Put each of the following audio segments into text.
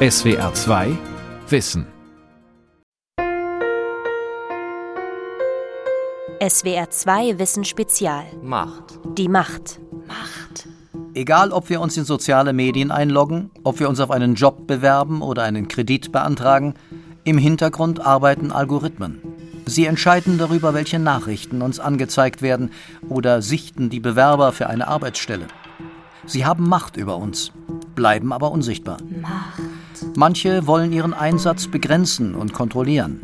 SWR 2 Wissen. SWR 2 Wissen Spezial. Macht. Die Macht. Macht. Egal, ob wir uns in soziale Medien einloggen, ob wir uns auf einen Job bewerben oder einen Kredit beantragen, im Hintergrund arbeiten Algorithmen. Sie entscheiden darüber, welche Nachrichten uns angezeigt werden oder sichten die Bewerber für eine Arbeitsstelle. Sie haben Macht über uns, bleiben aber unsichtbar. Macht. Manche wollen ihren Einsatz begrenzen und kontrollieren.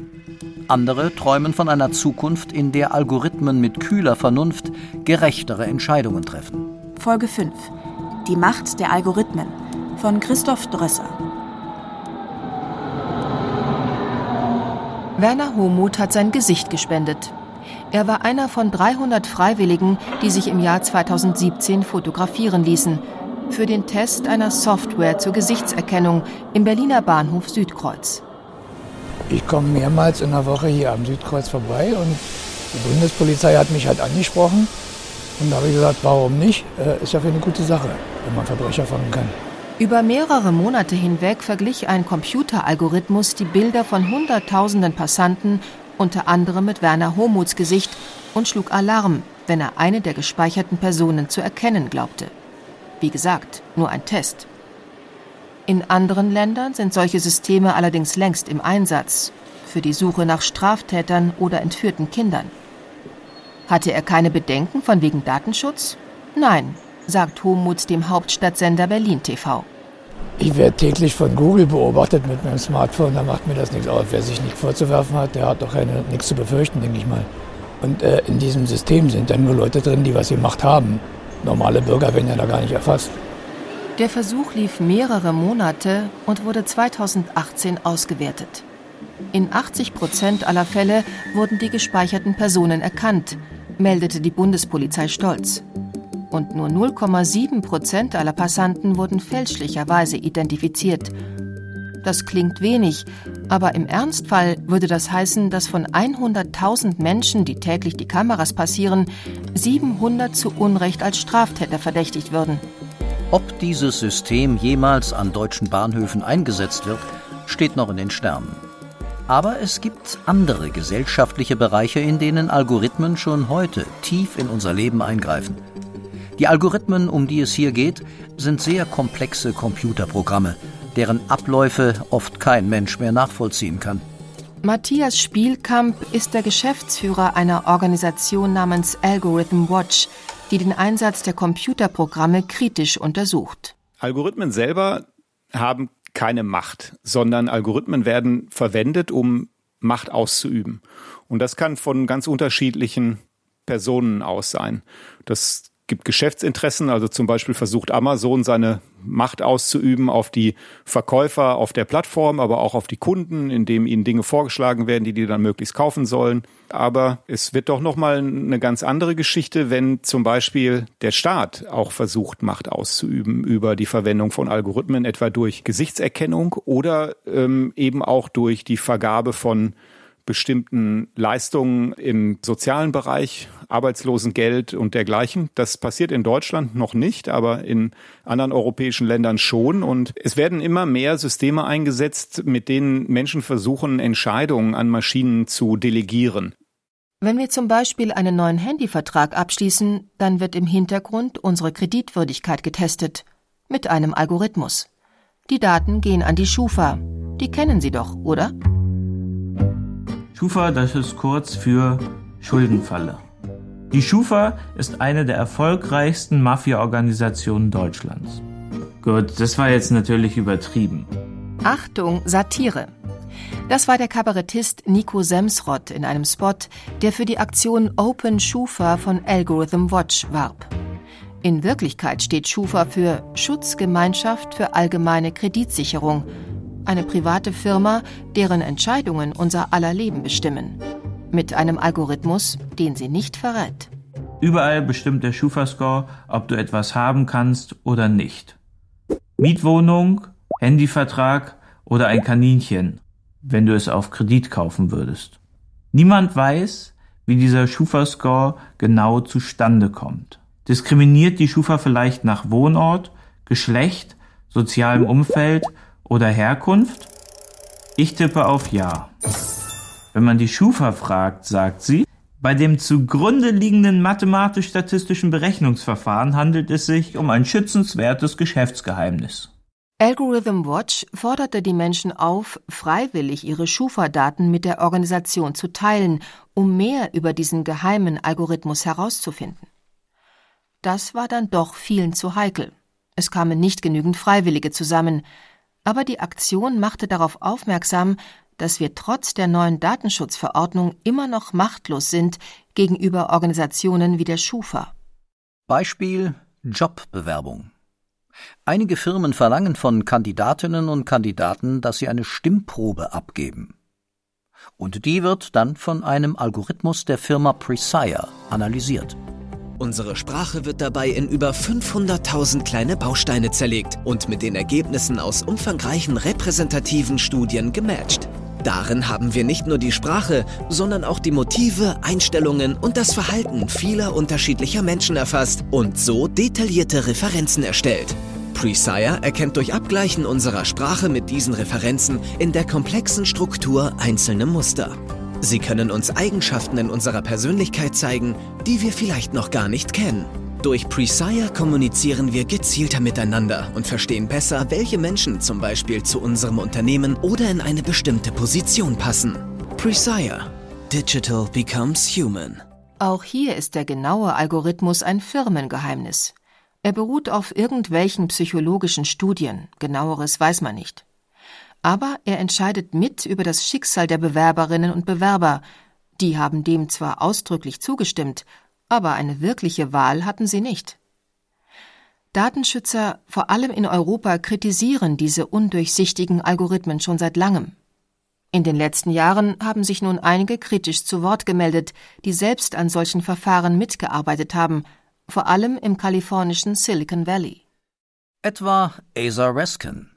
Andere träumen von einer Zukunft, in der Algorithmen mit kühler Vernunft gerechtere Entscheidungen treffen. Folge 5. Die Macht der Algorithmen von Christoph Drösser. Werner Homuth hat sein Gesicht gespendet. Er war einer von 300 Freiwilligen, die sich im Jahr 2017 fotografieren ließen, für den Test einer Software zur Gesichtserkennung im Berliner Bahnhof Südkreuz. Ich komme mehrmals in der Woche hier am Südkreuz vorbei und die Bundespolizei hat mich halt angesprochen. Und da habe ich gesagt, warum nicht? Äh, ist ja für eine gute Sache, wenn man Verbrecher fangen kann. Über mehrere Monate hinweg verglich ein Computeralgorithmus die Bilder von Hunderttausenden Passanten, unter anderem mit Werner Homuths Gesicht, und schlug Alarm, wenn er eine der gespeicherten Personen zu erkennen glaubte. Wie gesagt, nur ein Test. In anderen Ländern sind solche Systeme allerdings längst im Einsatz, für die Suche nach Straftätern oder entführten Kindern. Hatte er keine Bedenken von wegen Datenschutz? Nein, sagt Homuth dem Hauptstadtsender Berlin TV. Ich werde täglich von Google beobachtet mit meinem Smartphone, da macht mir das nichts aus. Wer sich nichts vorzuwerfen hat, der hat doch keine, nichts zu befürchten, denke ich mal. Und äh, in diesem System sind dann nur Leute drin, die was gemacht haben. Normale Bürger werden ja da gar nicht erfasst. Der Versuch lief mehrere Monate und wurde 2018 ausgewertet. In 80 Prozent aller Fälle wurden die gespeicherten Personen erkannt, meldete die Bundespolizei stolz. Und nur 0,7 Prozent aller Passanten wurden fälschlicherweise identifiziert. Das klingt wenig, aber im Ernstfall würde das heißen, dass von 100.000 Menschen, die täglich die Kameras passieren, 700 zu Unrecht als Straftäter verdächtigt würden. Ob dieses System jemals an deutschen Bahnhöfen eingesetzt wird, steht noch in den Sternen. Aber es gibt andere gesellschaftliche Bereiche, in denen Algorithmen schon heute tief in unser Leben eingreifen. Die Algorithmen, um die es hier geht, sind sehr komplexe Computerprogramme, deren Abläufe oft kein Mensch mehr nachvollziehen kann. Matthias Spielkamp ist der Geschäftsführer einer Organisation namens Algorithm Watch, die den Einsatz der Computerprogramme kritisch untersucht. Algorithmen selber haben keine Macht, sondern Algorithmen werden verwendet, um Macht auszuüben. Und das kann von ganz unterschiedlichen Personen aus sein. Das gibt Geschäftsinteressen, also zum Beispiel versucht Amazon seine Macht auszuüben auf die Verkäufer auf der Plattform, aber auch auf die Kunden, indem ihnen Dinge vorgeschlagen werden, die die dann möglichst kaufen sollen. Aber es wird doch noch mal eine ganz andere Geschichte, wenn zum Beispiel der Staat auch versucht, Macht auszuüben über die Verwendung von Algorithmen, etwa durch Gesichtserkennung oder ähm, eben auch durch die Vergabe von bestimmten Leistungen im sozialen Bereich, Arbeitslosengeld und dergleichen. Das passiert in Deutschland noch nicht, aber in anderen europäischen Ländern schon. Und es werden immer mehr Systeme eingesetzt, mit denen Menschen versuchen, Entscheidungen an Maschinen zu delegieren. Wenn wir zum Beispiel einen neuen Handyvertrag abschließen, dann wird im Hintergrund unsere Kreditwürdigkeit getestet. Mit einem Algorithmus. Die Daten gehen an die Schufa. Die kennen Sie doch, oder? Schufa, das ist kurz für Schuldenfalle. Die Schufa ist eine der erfolgreichsten Mafia-Organisationen Deutschlands. Gut, das war jetzt natürlich übertrieben. Achtung, Satire. Das war der Kabarettist Nico Semsrott in einem Spot, der für die Aktion Open Schufa von Algorithm Watch warb. In Wirklichkeit steht Schufa für Schutzgemeinschaft für allgemeine Kreditsicherung eine private Firma, deren Entscheidungen unser aller Leben bestimmen. Mit einem Algorithmus, den sie nicht verrät. Überall bestimmt der Schufa-Score, ob du etwas haben kannst oder nicht. Mietwohnung, Handyvertrag oder ein Kaninchen, wenn du es auf Kredit kaufen würdest. Niemand weiß, wie dieser Schufa-Score genau zustande kommt. Diskriminiert die Schufa vielleicht nach Wohnort, Geschlecht, sozialem Umfeld oder Herkunft? Ich tippe auf Ja. Wenn man die Schufa fragt, sagt sie, bei dem zugrunde liegenden mathematisch-statistischen Berechnungsverfahren handelt es sich um ein schützenswertes Geschäftsgeheimnis. Algorithm Watch forderte die Menschen auf, freiwillig ihre Schufa-Daten mit der Organisation zu teilen, um mehr über diesen geheimen Algorithmus herauszufinden. Das war dann doch vielen zu heikel. Es kamen nicht genügend Freiwillige zusammen, aber die Aktion machte darauf aufmerksam, dass wir trotz der neuen Datenschutzverordnung immer noch machtlos sind gegenüber Organisationen wie der Schufa. Beispiel Jobbewerbung. Einige Firmen verlangen von Kandidatinnen und Kandidaten, dass sie eine Stimmprobe abgeben. Und die wird dann von einem Algorithmus der Firma Presire analysiert. Unsere Sprache wird dabei in über 500.000 kleine Bausteine zerlegt und mit den Ergebnissen aus umfangreichen repräsentativen Studien gematcht. Darin haben wir nicht nur die Sprache, sondern auch die Motive, Einstellungen und das Verhalten vieler unterschiedlicher Menschen erfasst und so detaillierte Referenzen erstellt. Presire erkennt durch Abgleichen unserer Sprache mit diesen Referenzen in der komplexen Struktur einzelne Muster. Sie können uns Eigenschaften in unserer Persönlichkeit zeigen, die wir vielleicht noch gar nicht kennen. Durch Presire kommunizieren wir gezielter miteinander und verstehen besser, welche Menschen zum Beispiel zu unserem Unternehmen oder in eine bestimmte Position passen. Presire. Digital becomes human. Auch hier ist der genaue Algorithmus ein Firmengeheimnis. Er beruht auf irgendwelchen psychologischen Studien, genaueres weiß man nicht. Aber er entscheidet mit über das Schicksal der Bewerberinnen und Bewerber. Die haben dem zwar ausdrücklich zugestimmt, aber eine wirkliche Wahl hatten sie nicht. Datenschützer, vor allem in Europa, kritisieren diese undurchsichtigen Algorithmen schon seit langem. In den letzten Jahren haben sich nun einige kritisch zu Wort gemeldet, die selbst an solchen Verfahren mitgearbeitet haben, vor allem im kalifornischen Silicon Valley. Etwa Asa Raskin.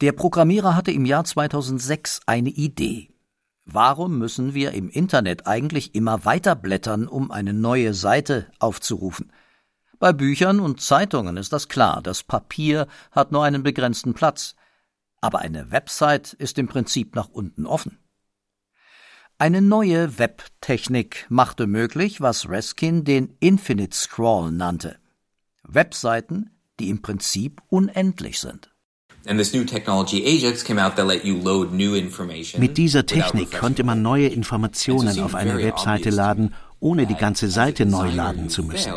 Der Programmierer hatte im Jahr 2006 eine Idee. Warum müssen wir im Internet eigentlich immer weiter blättern, um eine neue Seite aufzurufen? Bei Büchern und Zeitungen ist das klar, das Papier hat nur einen begrenzten Platz. Aber eine Website ist im Prinzip nach unten offen. Eine neue Webtechnik machte möglich, was Reskin den Infinite Scroll nannte. Webseiten, die im Prinzip unendlich sind. Mit dieser Technik konnte man neue Informationen auf eine Webseite laden, ohne die ganze Seite neu laden zu müssen.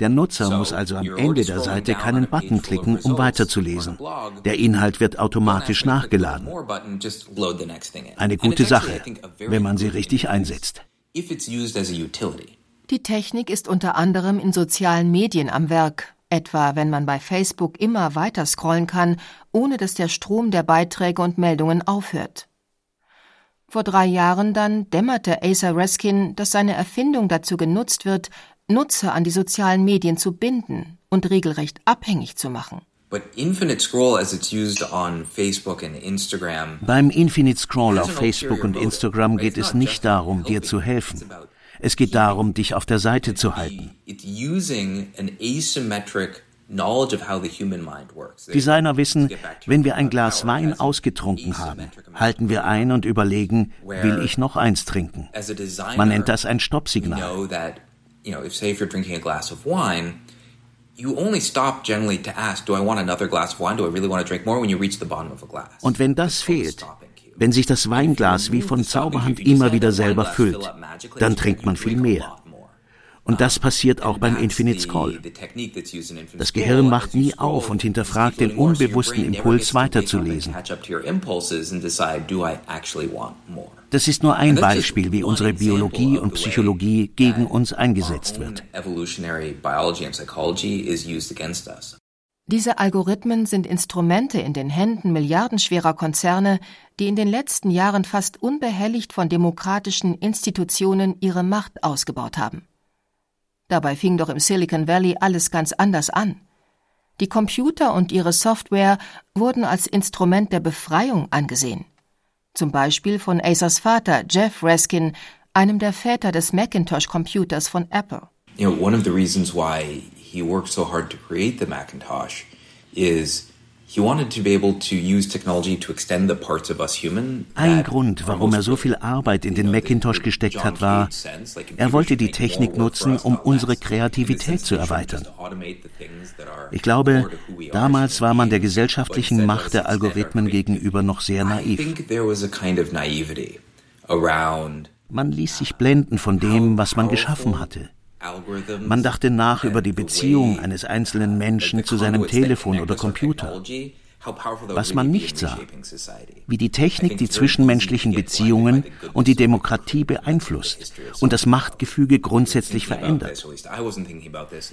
Der Nutzer muss also am Ende der Seite keinen Button klicken, um weiterzulesen. Der Inhalt wird automatisch nachgeladen. Eine gute Sache, wenn man sie richtig einsetzt. Die Technik ist unter anderem in sozialen Medien am Werk, etwa wenn man bei Facebook immer weiter scrollen kann, ohne dass der Strom der Beiträge und Meldungen aufhört. Vor drei Jahren dann dämmerte Asa Raskin, dass seine Erfindung dazu genutzt wird, Nutzer an die sozialen Medien zu binden und regelrecht abhängig zu machen. Beim Infinite Scroll auf Facebook und Instagram geht es nicht darum, dir zu helfen. Es geht darum, dich auf der Seite zu halten. Designer wissen, wenn wir ein Glas Wein ausgetrunken haben, halten wir ein und überlegen, will ich noch eins trinken? Man nennt das ein Stoppsignal. Und wenn das fehlt, wenn sich das Weinglas wie von Zauberhand immer wieder selber füllt, dann trinkt man viel mehr. Und das passiert auch beim Infinite Scroll. Das Gehirn macht nie auf und hinterfragt den unbewussten Impuls weiterzulesen. Das ist nur ein Beispiel, wie unsere Biologie und Psychologie gegen uns eingesetzt wird. Diese Algorithmen sind Instrumente in den Händen milliardenschwerer Konzerne, die in den letzten Jahren fast unbehelligt von demokratischen Institutionen ihre Macht ausgebaut haben. Dabei fing doch im Silicon Valley alles ganz anders an. Die Computer und ihre Software wurden als Instrument der Befreiung angesehen. Zum Beispiel von Acers Vater Jeff Raskin, einem der Väter des Macintosh-Computers von Apple. You know, one of the reasons why he worked so hard to create the Macintosh is ein Grund, warum er so viel Arbeit in den Macintosh gesteckt hat, war, er wollte die Technik nutzen, um unsere Kreativität zu erweitern. Ich glaube, damals war man der gesellschaftlichen Macht der Algorithmen gegenüber noch sehr naiv. Man ließ sich blenden von dem, was man geschaffen hatte. Man dachte nach über die Beziehung eines einzelnen Menschen zu seinem Telefon oder Computer. Was man nicht sah, wie die Technik die zwischenmenschlichen Beziehungen und die Demokratie beeinflusst und das Machtgefüge grundsätzlich verändert.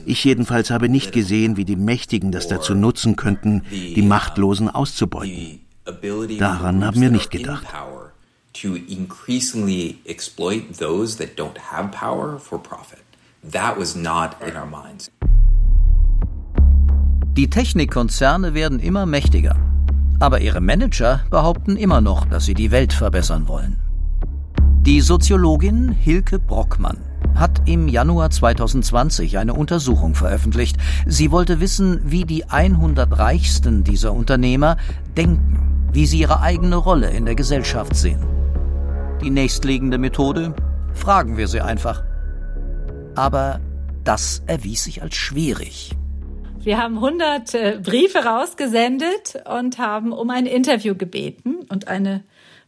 Ich jedenfalls habe nicht gesehen, wie die Mächtigen das dazu nutzen könnten, die Machtlosen auszubeuten. Daran haben wir nicht gedacht. To increasingly exploit those that don't have power for profit. That was not in our minds. Die Technikkonzerne werden immer mächtiger. Aber ihre Manager behaupten immer noch, dass sie die Welt verbessern wollen. Die Soziologin Hilke Brockmann hat im Januar 2020 eine Untersuchung veröffentlicht. Sie wollte wissen, wie die 100 reichsten dieser Unternehmer denken, wie sie ihre eigene Rolle in der Gesellschaft sehen. Die nächstliegende Methode? Fragen wir sie einfach aber das erwies sich als schwierig. Wir haben 100 äh, Briefe rausgesendet und haben um ein Interview gebeten und eine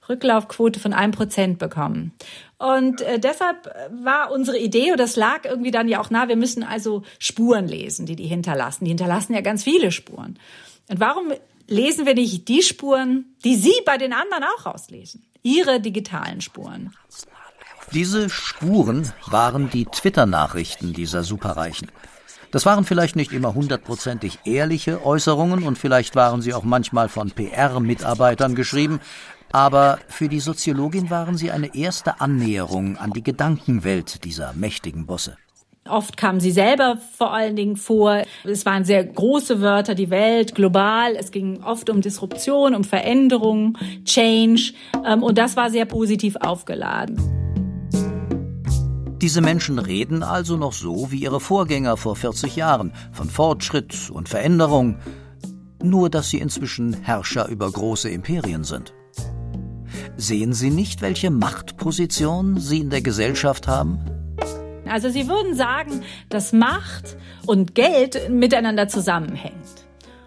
Rücklaufquote von einem Prozent bekommen. Und äh, deshalb war unsere Idee, und das lag irgendwie dann ja auch nah, wir müssen also Spuren lesen, die die hinterlassen. Die hinterlassen ja ganz viele Spuren. Und warum lesen wir nicht die Spuren, die Sie bei den anderen auch rauslesen? Ihre digitalen Spuren. Diese Spuren waren die Twitter-Nachrichten dieser Superreichen. Das waren vielleicht nicht immer hundertprozentig ehrliche Äußerungen und vielleicht waren sie auch manchmal von PR-Mitarbeitern geschrieben, aber für die Soziologin waren sie eine erste Annäherung an die Gedankenwelt dieser mächtigen Bosse. Oft kamen sie selber vor allen Dingen vor. Es waren sehr große Wörter, die Welt, global. Es ging oft um Disruption, um Veränderung, Change. Ähm, und das war sehr positiv aufgeladen. Diese Menschen reden also noch so wie ihre Vorgänger vor 40 Jahren von Fortschritt und Veränderung, nur dass sie inzwischen Herrscher über große Imperien sind. Sehen Sie nicht, welche Machtposition Sie in der Gesellschaft haben? Also Sie würden sagen, dass Macht und Geld miteinander zusammenhängt.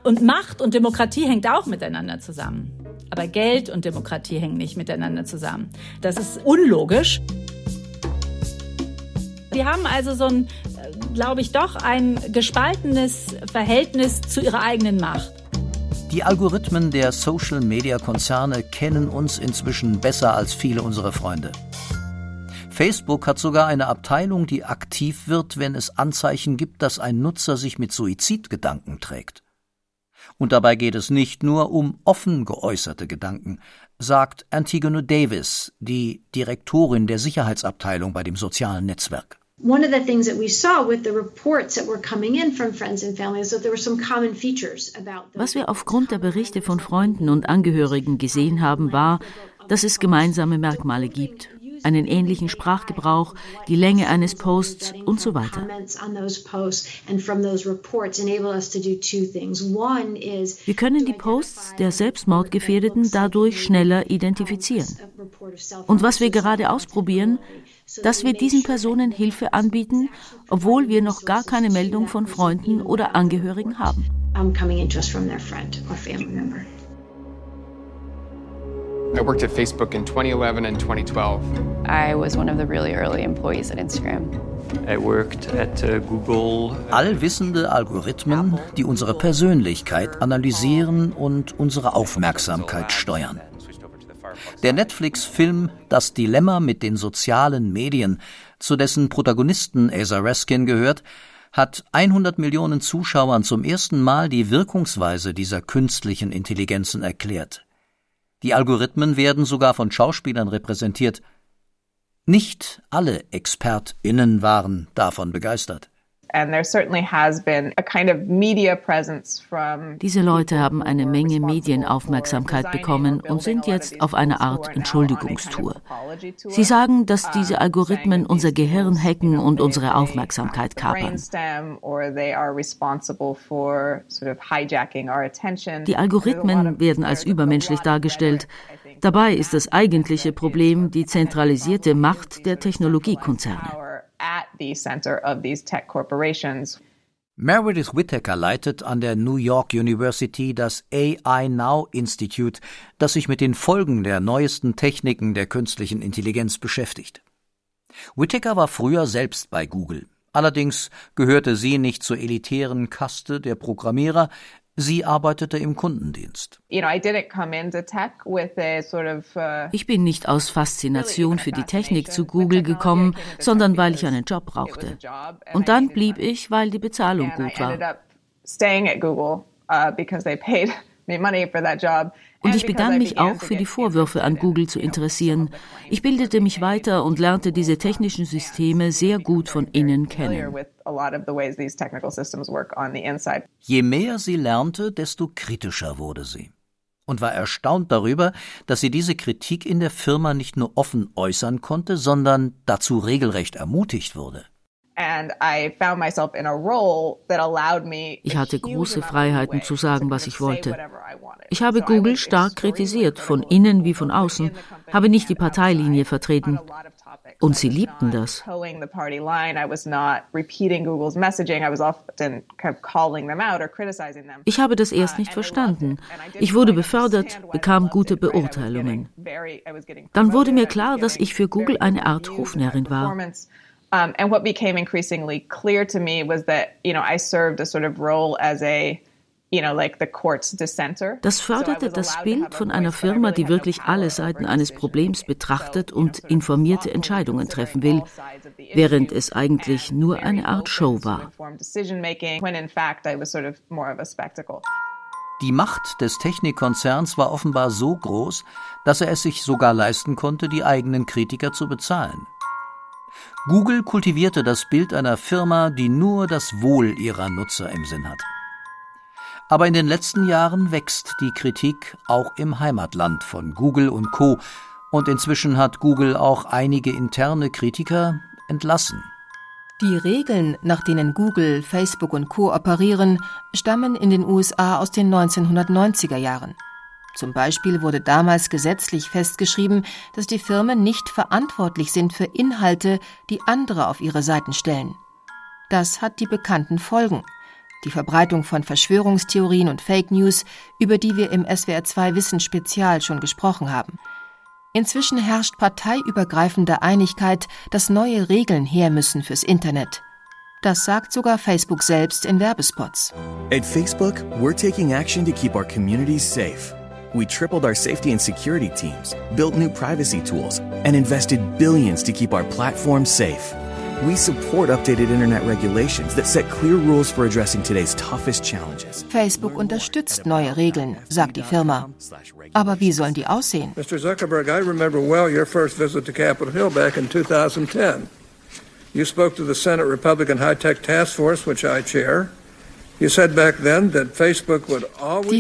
Und Macht und Demokratie hängt auch miteinander zusammen. Aber Geld und Demokratie hängen nicht miteinander zusammen. Das ist unlogisch. Die haben also so ein, glaube ich, doch ein gespaltenes Verhältnis zu ihrer eigenen Macht. Die Algorithmen der Social-Media-Konzerne kennen uns inzwischen besser als viele unserer Freunde. Facebook hat sogar eine Abteilung, die aktiv wird, wenn es Anzeichen gibt, dass ein Nutzer sich mit Suizidgedanken trägt. Und dabei geht es nicht nur um offen geäußerte Gedanken, sagt Antigone Davis, die Direktorin der Sicherheitsabteilung bei dem sozialen Netzwerk. One of the things that we saw with the reports that were coming in from friends and family is that there were some common features about Was wir aufgrund der Berichte von Freunden und Angehörigen gesehen haben, war, dass es gemeinsame Merkmale gibt einen ähnlichen Sprachgebrauch, die Länge eines Posts und so weiter. Wir können die Posts der Selbstmordgefährdeten dadurch schneller identifizieren. Und was wir gerade ausprobieren, dass wir diesen Personen Hilfe anbieten, obwohl wir noch gar keine Meldung von Freunden oder Angehörigen haben. I worked at Facebook in 2011 and 2012. I was one of the really early employees at Instagram. I worked at uh, Google. Allwissende Algorithmen, die unsere Persönlichkeit analysieren und unsere Aufmerksamkeit steuern. Der Netflix-Film Das Dilemma mit den sozialen Medien, zu dessen Protagonisten Asa Raskin gehört, hat 100 Millionen Zuschauern zum ersten Mal die Wirkungsweise dieser künstlichen Intelligenzen erklärt. Die Algorithmen werden sogar von Schauspielern repräsentiert. Nicht alle ExpertInnen waren davon begeistert. Diese Leute haben eine Menge Medienaufmerksamkeit bekommen und sind jetzt auf eine Art Entschuldigungstour. Sie sagen, dass diese Algorithmen unser Gehirn hacken und unsere Aufmerksamkeit kapern. Die Algorithmen werden als übermenschlich dargestellt. Dabei ist das eigentliche Problem die zentralisierte Macht der Technologiekonzerne. Meredith Whittaker leitet an der New York University das AI Now Institute, das sich mit den Folgen der neuesten Techniken der künstlichen Intelligenz beschäftigt. Whittaker war früher selbst bei Google. Allerdings gehörte sie nicht zur elitären Kaste der Programmierer, Sie arbeitete im Kundendienst. Uh, ich bin nicht aus Faszination für die Technik zu Google gekommen, sondern weil ich einen Job brauchte. Und dann blieb ich, weil die Bezahlung gut war. Und ich begann mich auch für die Vorwürfe an Google zu interessieren. Ich bildete mich weiter und lernte diese technischen Systeme sehr gut von innen kennen. Je mehr sie lernte, desto kritischer wurde sie und war erstaunt darüber, dass sie diese Kritik in der Firma nicht nur offen äußern konnte, sondern dazu regelrecht ermutigt wurde. Ich hatte große Freiheiten zu sagen, was ich wollte. Ich habe Google stark kritisiert, von innen wie von außen, habe nicht die Parteilinie vertreten. Und sie liebten das. Ich habe das erst nicht verstanden. Ich wurde befördert, bekam gute Beurteilungen. Dann wurde mir klar, dass ich für Google eine Art Hofnärrin war. Um, and what became increasingly clear to me was that, you know, I served a sort of role as a das förderte das Bild von einer Firma, die wirklich alle Seiten eines Problems betrachtet und informierte Entscheidungen treffen will, während es eigentlich nur eine Art Show war. Die Macht des Technikkonzerns war offenbar so groß, dass er es sich sogar leisten konnte, die eigenen Kritiker zu bezahlen. Google kultivierte das Bild einer Firma, die nur das Wohl ihrer Nutzer im Sinn hat. Aber in den letzten Jahren wächst die Kritik auch im Heimatland von Google und Co. Und inzwischen hat Google auch einige interne Kritiker entlassen. Die Regeln, nach denen Google, Facebook und Co. operieren, stammen in den USA aus den 1990er Jahren. Zum Beispiel wurde damals gesetzlich festgeschrieben, dass die Firmen nicht verantwortlich sind für Inhalte, die andere auf ihre Seiten stellen. Das hat die bekannten Folgen. Die Verbreitung von Verschwörungstheorien und Fake News, über die wir im SWR2 Wissen Spezial schon gesprochen haben. Inzwischen herrscht parteiübergreifende Einigkeit, dass neue Regeln her müssen fürs Internet. Das sagt sogar Facebook selbst in Werbespots. At Facebook, we're taking action to keep our communities safe. We tripled our safety and security teams, built new privacy tools, and invested billions to keep our platform safe. We support updated internet regulations that set clear rules for addressing today's toughest challenges. Facebook unterstützt neue Regeln, sagt die Firma. Aber wie sollen die aussehen? Mr. Zuckerberg, I remember well your first visit to Capitol Hill back in 2010. You spoke to the Senate Republican High Tech Task Force, which I chair. Die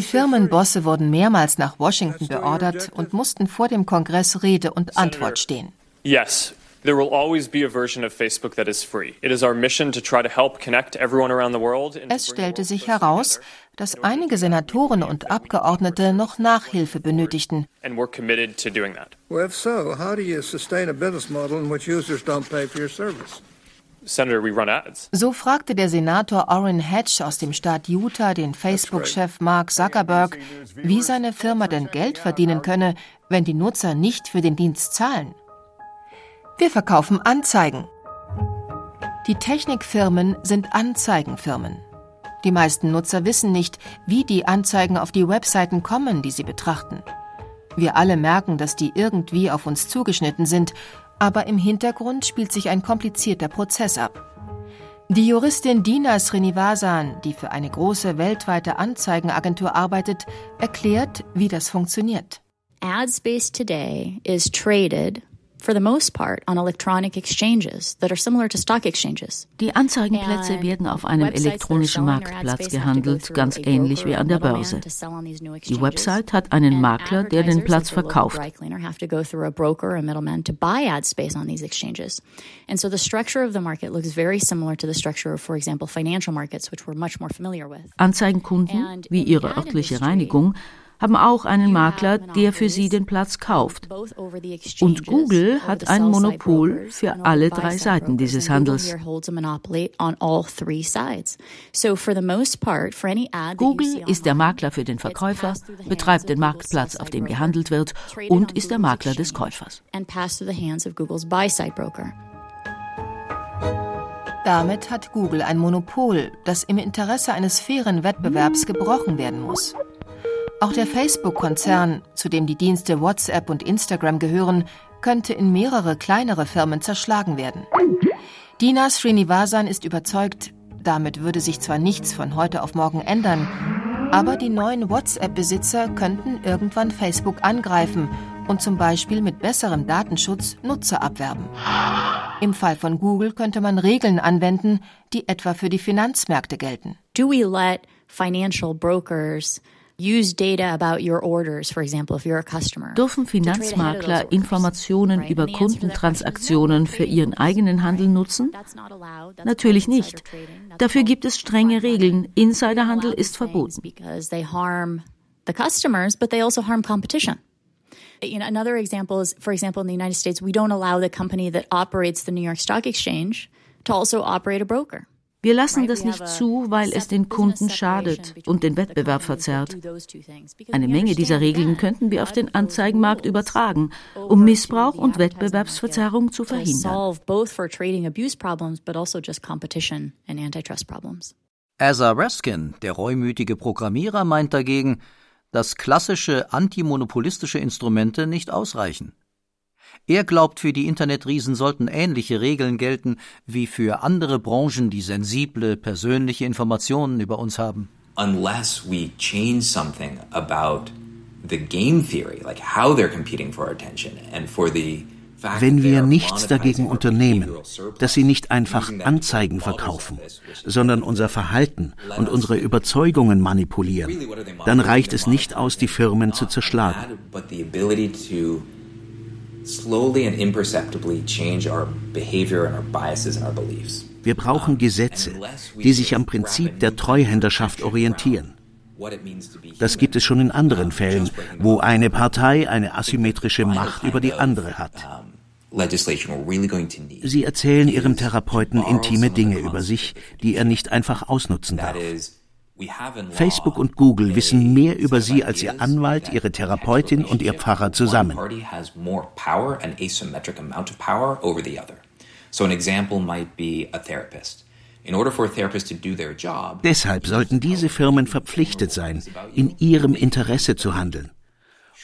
Firmenbosse wurden mehrmals nach Washington beordert und mussten vor dem Kongress Rede und Antwort stehen. Yes, There will always be a version of Facebook that is free. It is our mission to try to help connect everyone around the world. Es stellte sich heraus, dass einige Senatoren und Abgeordnete noch Nachhilfe benötigten. And we're committed to doing that. Well, if so, how do you sustain a business model in which users don't pay for your service? So fragte der Senator Orrin Hatch aus dem Staat Utah den Facebook-Chef Mark Zuckerberg, wie seine Firma denn Geld verdienen könne, wenn die Nutzer nicht für den Dienst zahlen. Wir verkaufen Anzeigen. Die Technikfirmen sind Anzeigenfirmen. Die meisten Nutzer wissen nicht, wie die Anzeigen auf die Webseiten kommen, die sie betrachten. Wir alle merken, dass die irgendwie auf uns zugeschnitten sind aber im Hintergrund spielt sich ein komplizierter Prozess ab. Die Juristin Dina Srinivasan, die für eine große weltweite Anzeigenagentur arbeitet, erklärt, wie das funktioniert. Ad space today is traded for the most part on electronic exchanges that are similar to stock exchanges. Die Anzeigenplätze werden auf einem elektronischen Marktplatz gehandelt, ganz ähnlich wie an der Börse. Die Website hat einen Makler, der den Platz verkauft. And so the structure of the market looks very similar to the structure of, for example, financial markets, which we're much more familiar with. Anzeigenkunden, wie ihre örtliche Reinigung, haben auch einen Makler, der für sie den Platz kauft. Und Google hat ein Monopol für alle drei Seiten dieses Handels. Google ist der Makler für den Verkäufer, betreibt den Marktplatz, auf dem gehandelt wird und ist der Makler des Käufers. Damit hat Google ein Monopol, das im Interesse eines fairen Wettbewerbs gebrochen werden muss. Auch der Facebook-Konzern, zu dem die Dienste WhatsApp und Instagram gehören, könnte in mehrere kleinere Firmen zerschlagen werden. Dina Srinivasan ist überzeugt, damit würde sich zwar nichts von heute auf morgen ändern, aber die neuen WhatsApp-Besitzer könnten irgendwann Facebook angreifen und zum Beispiel mit besserem Datenschutz Nutzer abwerben. Im Fall von Google könnte man Regeln anwenden, die etwa für die Finanzmärkte gelten. Do we let financial brokers Dürfen Finanzmakler Informationen über Kundentransaktionen für ihren eigenen Handel nutzen? Natürlich nicht. Dafür gibt es strenge Regeln. Insiderhandel ist verboten. Know, another example is, for example, in the United States, we don't allow the company that operates the New York Stock Exchange to also operate a broker. Wir lassen das nicht zu, weil es den Kunden schadet und den Wettbewerb verzerrt. Eine Menge dieser Regeln könnten wir auf den Anzeigenmarkt übertragen, um Missbrauch und Wettbewerbsverzerrung zu verhindern. Asa Raskin, der reumütige Programmierer, meint dagegen, dass klassische antimonopolistische Instrumente nicht ausreichen. Er glaubt, für die Internetriesen sollten ähnliche Regeln gelten wie für andere Branchen, die sensible, persönliche Informationen über uns haben. Unless we change something about the game theory, like how they're competing for our attention and for the wenn wir nichts dagegen unternehmen, dass sie nicht einfach Anzeigen verkaufen, sondern unser Verhalten und unsere Überzeugungen manipulieren, dann reicht es nicht aus, die Firmen zu zerschlagen slowly and imperceptibly change our behavior and our biases and our beliefs. Wir brauchen Gesetze, die sich am Prinzip der Treuhänderschaft orientieren. Das gibt es schon in anderen Fällen, wo eine Partei eine asymmetrische Macht über die andere hat. Sie erzählen ihrem Therapeuten intime Dinge über sich, die er nicht einfach ausnutzen darf. Facebook und Google wissen mehr über Sie als Ihr Anwalt, Ihre Therapeutin und Ihr Pfarrer zusammen. Deshalb sollten diese Firmen verpflichtet sein, in ihrem Interesse zu handeln.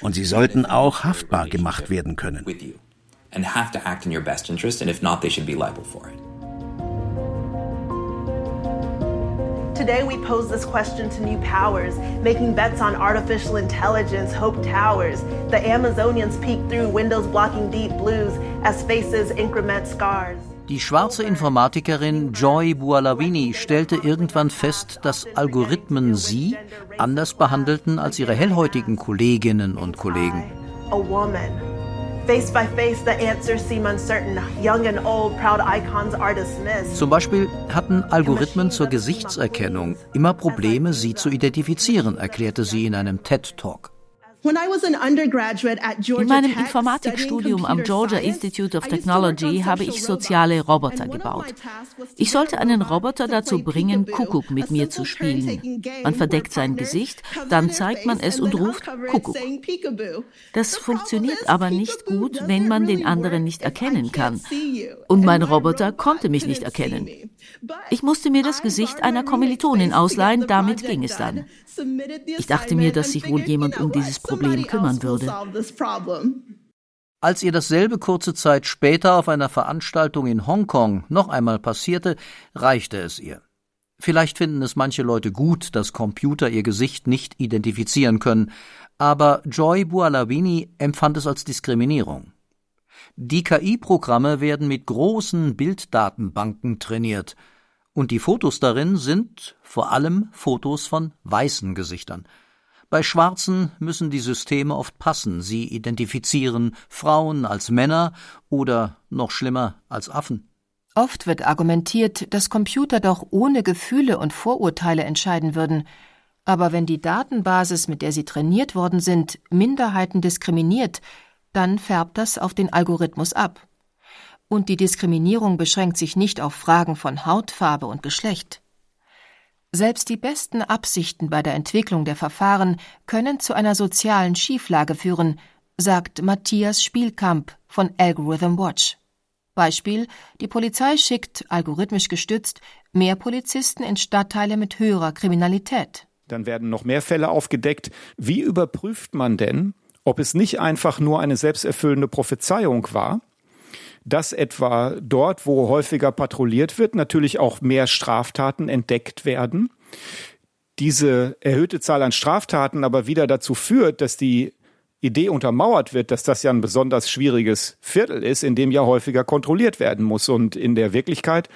Und sie sollten auch haftbar gemacht werden können. And have to act in your best interest, and if not, they should be liable for it. Today, we pose this question to new powers, making bets on artificial intelligence, hope towers. The Amazonians peek through windows blocking deep blues as faces increment scars. Die schwarze Informatikerin Joy Bualawini stellte irgendwann fest, dass Algorithmen sie anders behandelten als ihre hellhäutigen Kolleginnen und Kollegen. Face by face, the answers seem uncertain. Young and old, proud icons are dismissed. Zum Beispiel hatten Algorithmen zur Gesichtserkennung immer Probleme, sie zu identifizieren, erklärte sie in einem TED-Talk. In meinem Informatikstudium am Georgia Institute of Technology habe ich soziale Roboter gebaut. Ich sollte einen Roboter dazu bringen, Kuckuck mit mir zu spielen. Man verdeckt sein Gesicht, dann zeigt man es und ruft Kuckuck. Das funktioniert aber nicht gut, wenn man den anderen nicht erkennen kann. Und mein Roboter konnte mich nicht erkennen. Ich musste mir das Gesicht einer Kommilitonin ausleihen, damit ging es dann. Ich dachte mir, dass sich wohl jemand um dieses Problem kümmern würde. Als ihr dasselbe kurze Zeit später auf einer Veranstaltung in Hongkong noch einmal passierte, reichte es ihr. Vielleicht finden es manche Leute gut, dass Computer ihr Gesicht nicht identifizieren können, aber Joy Bualawini empfand es als Diskriminierung. Die KI-Programme werden mit großen Bilddatenbanken trainiert, und die Fotos darin sind vor allem Fotos von weißen Gesichtern. Bei Schwarzen müssen die Systeme oft passen, sie identifizieren Frauen als Männer oder noch schlimmer als Affen. Oft wird argumentiert, dass Computer doch ohne Gefühle und Vorurteile entscheiden würden. Aber wenn die Datenbasis, mit der sie trainiert worden sind, Minderheiten diskriminiert, dann färbt das auf den Algorithmus ab. Und die Diskriminierung beschränkt sich nicht auf Fragen von Hautfarbe und Geschlecht. Selbst die besten Absichten bei der Entwicklung der Verfahren können zu einer sozialen Schieflage führen, sagt Matthias Spielkamp von Algorithm Watch. Beispiel Die Polizei schickt, algorithmisch gestützt, mehr Polizisten in Stadtteile mit höherer Kriminalität. Dann werden noch mehr Fälle aufgedeckt. Wie überprüft man denn, ob es nicht einfach nur eine selbsterfüllende Prophezeiung war, dass etwa dort, wo häufiger patrouilliert wird, natürlich auch mehr Straftaten entdeckt werden. Diese erhöhte Zahl an Straftaten aber wieder dazu führt, dass die Idee untermauert wird, dass das ja ein besonders schwieriges Viertel ist, in dem ja häufiger kontrolliert werden muss. Und in der Wirklichkeit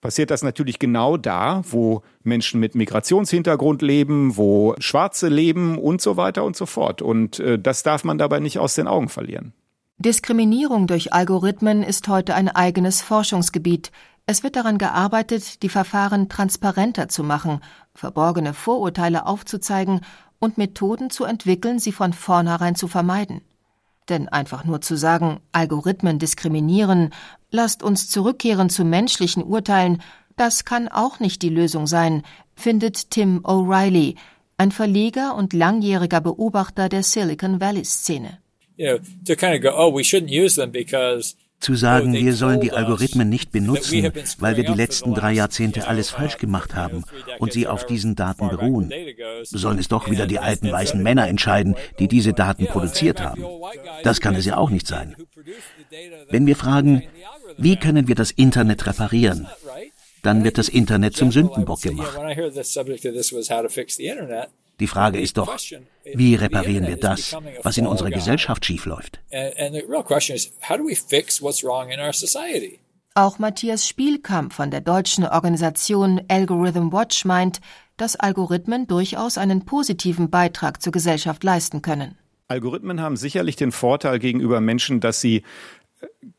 passiert das natürlich genau da, wo Menschen mit Migrationshintergrund leben, wo Schwarze leben und so weiter und so fort. Und äh, das darf man dabei nicht aus den Augen verlieren. Diskriminierung durch Algorithmen ist heute ein eigenes Forschungsgebiet. Es wird daran gearbeitet, die Verfahren transparenter zu machen, verborgene Vorurteile aufzuzeigen und Methoden zu entwickeln, sie von vornherein zu vermeiden. Denn einfach nur zu sagen, Algorithmen diskriminieren, lasst uns zurückkehren zu menschlichen Urteilen, das kann auch nicht die Lösung sein, findet Tim O'Reilly, ein Verleger und langjähriger Beobachter der Silicon Valley Szene. You know, to kind of go, oh, we shouldn't use them because zu sagen, wir sollen die Algorithmen nicht benutzen, weil wir die letzten drei Jahrzehnte alles falsch gemacht haben und sie auf diesen Daten beruhen. Sollen es doch wieder die alten weißen Männer entscheiden, die diese Daten produziert haben. Das kann es ja auch nicht sein. Wenn wir fragen, wie können wir das Internet reparieren, dann wird das Internet zum Sündenbock gemacht. Die Frage ist doch, wie reparieren wir das, was in unserer Gesellschaft schiefläuft? Auch Matthias Spielkamp von der deutschen Organisation Algorithm Watch meint, dass Algorithmen durchaus einen positiven Beitrag zur Gesellschaft leisten können. Algorithmen haben sicherlich den Vorteil gegenüber Menschen, dass sie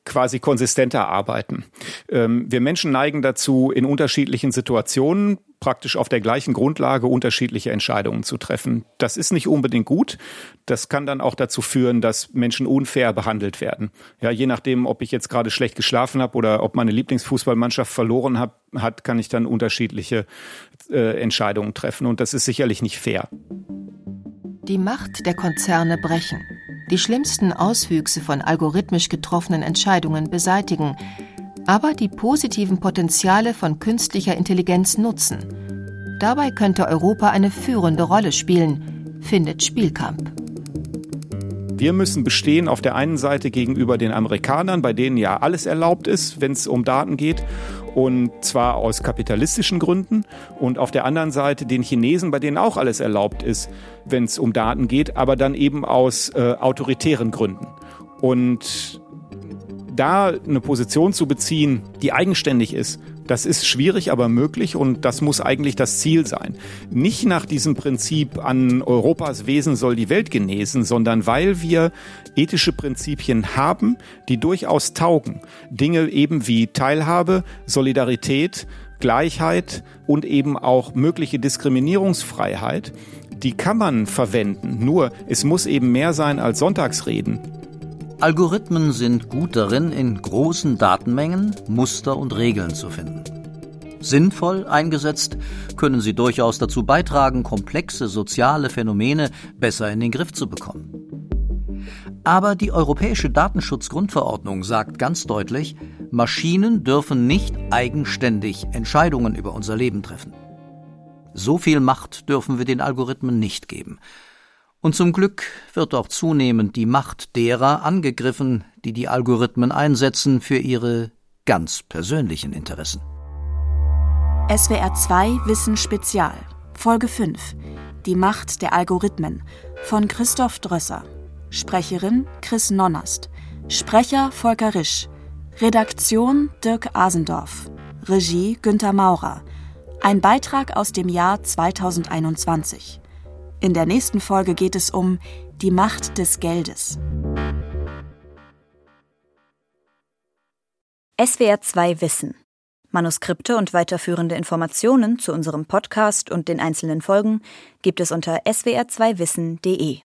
quasi konsistenter arbeiten. Ähm, wir Menschen neigen dazu, in unterschiedlichen Situationen praktisch auf der gleichen Grundlage unterschiedliche Entscheidungen zu treffen. Das ist nicht unbedingt gut. Das kann dann auch dazu führen, dass Menschen unfair behandelt werden. Ja, je nachdem, ob ich jetzt gerade schlecht geschlafen habe oder ob meine Lieblingsfußballmannschaft verloren hat, hat kann ich dann unterschiedliche äh, Entscheidungen treffen. Und das ist sicherlich nicht fair. Die Macht der Konzerne brechen die schlimmsten Auswüchse von algorithmisch getroffenen Entscheidungen beseitigen, aber die positiven Potenziale von künstlicher Intelligenz nutzen. Dabei könnte Europa eine führende Rolle spielen, findet Spielkamp. Wir müssen bestehen auf der einen Seite gegenüber den Amerikanern, bei denen ja alles erlaubt ist, wenn es um Daten geht, und zwar aus kapitalistischen Gründen und auf der anderen Seite den Chinesen, bei denen auch alles erlaubt ist, wenn es um Daten geht, aber dann eben aus äh, autoritären Gründen. Und da eine Position zu beziehen, die eigenständig ist, das ist schwierig, aber möglich und das muss eigentlich das Ziel sein. Nicht nach diesem Prinzip an Europas Wesen soll die Welt genesen, sondern weil wir ethische Prinzipien haben, die durchaus taugen. Dinge eben wie Teilhabe, Solidarität, Gleichheit und eben auch mögliche Diskriminierungsfreiheit, die kann man verwenden. Nur es muss eben mehr sein als Sonntagsreden. Algorithmen sind gut darin, in großen Datenmengen Muster und Regeln zu finden. Sinnvoll eingesetzt können sie durchaus dazu beitragen, komplexe soziale Phänomene besser in den Griff zu bekommen. Aber die Europäische Datenschutzgrundverordnung sagt ganz deutlich, Maschinen dürfen nicht eigenständig Entscheidungen über unser Leben treffen. So viel Macht dürfen wir den Algorithmen nicht geben. Und zum Glück wird auch zunehmend die Macht derer angegriffen, die die Algorithmen einsetzen für ihre ganz persönlichen Interessen. SWR 2 Wissen Spezial Folge 5 Die Macht der Algorithmen von Christoph Drösser Sprecherin Chris Nonnast Sprecher Volker Risch. Redaktion Dirk Asendorf. Regie Günter Maurer. Ein Beitrag aus dem Jahr 2021. In der nächsten Folge geht es um die Macht des Geldes. SWR 2 Wissen. Manuskripte und weiterführende Informationen zu unserem Podcast und den einzelnen Folgen gibt es unter swr2wissen.de.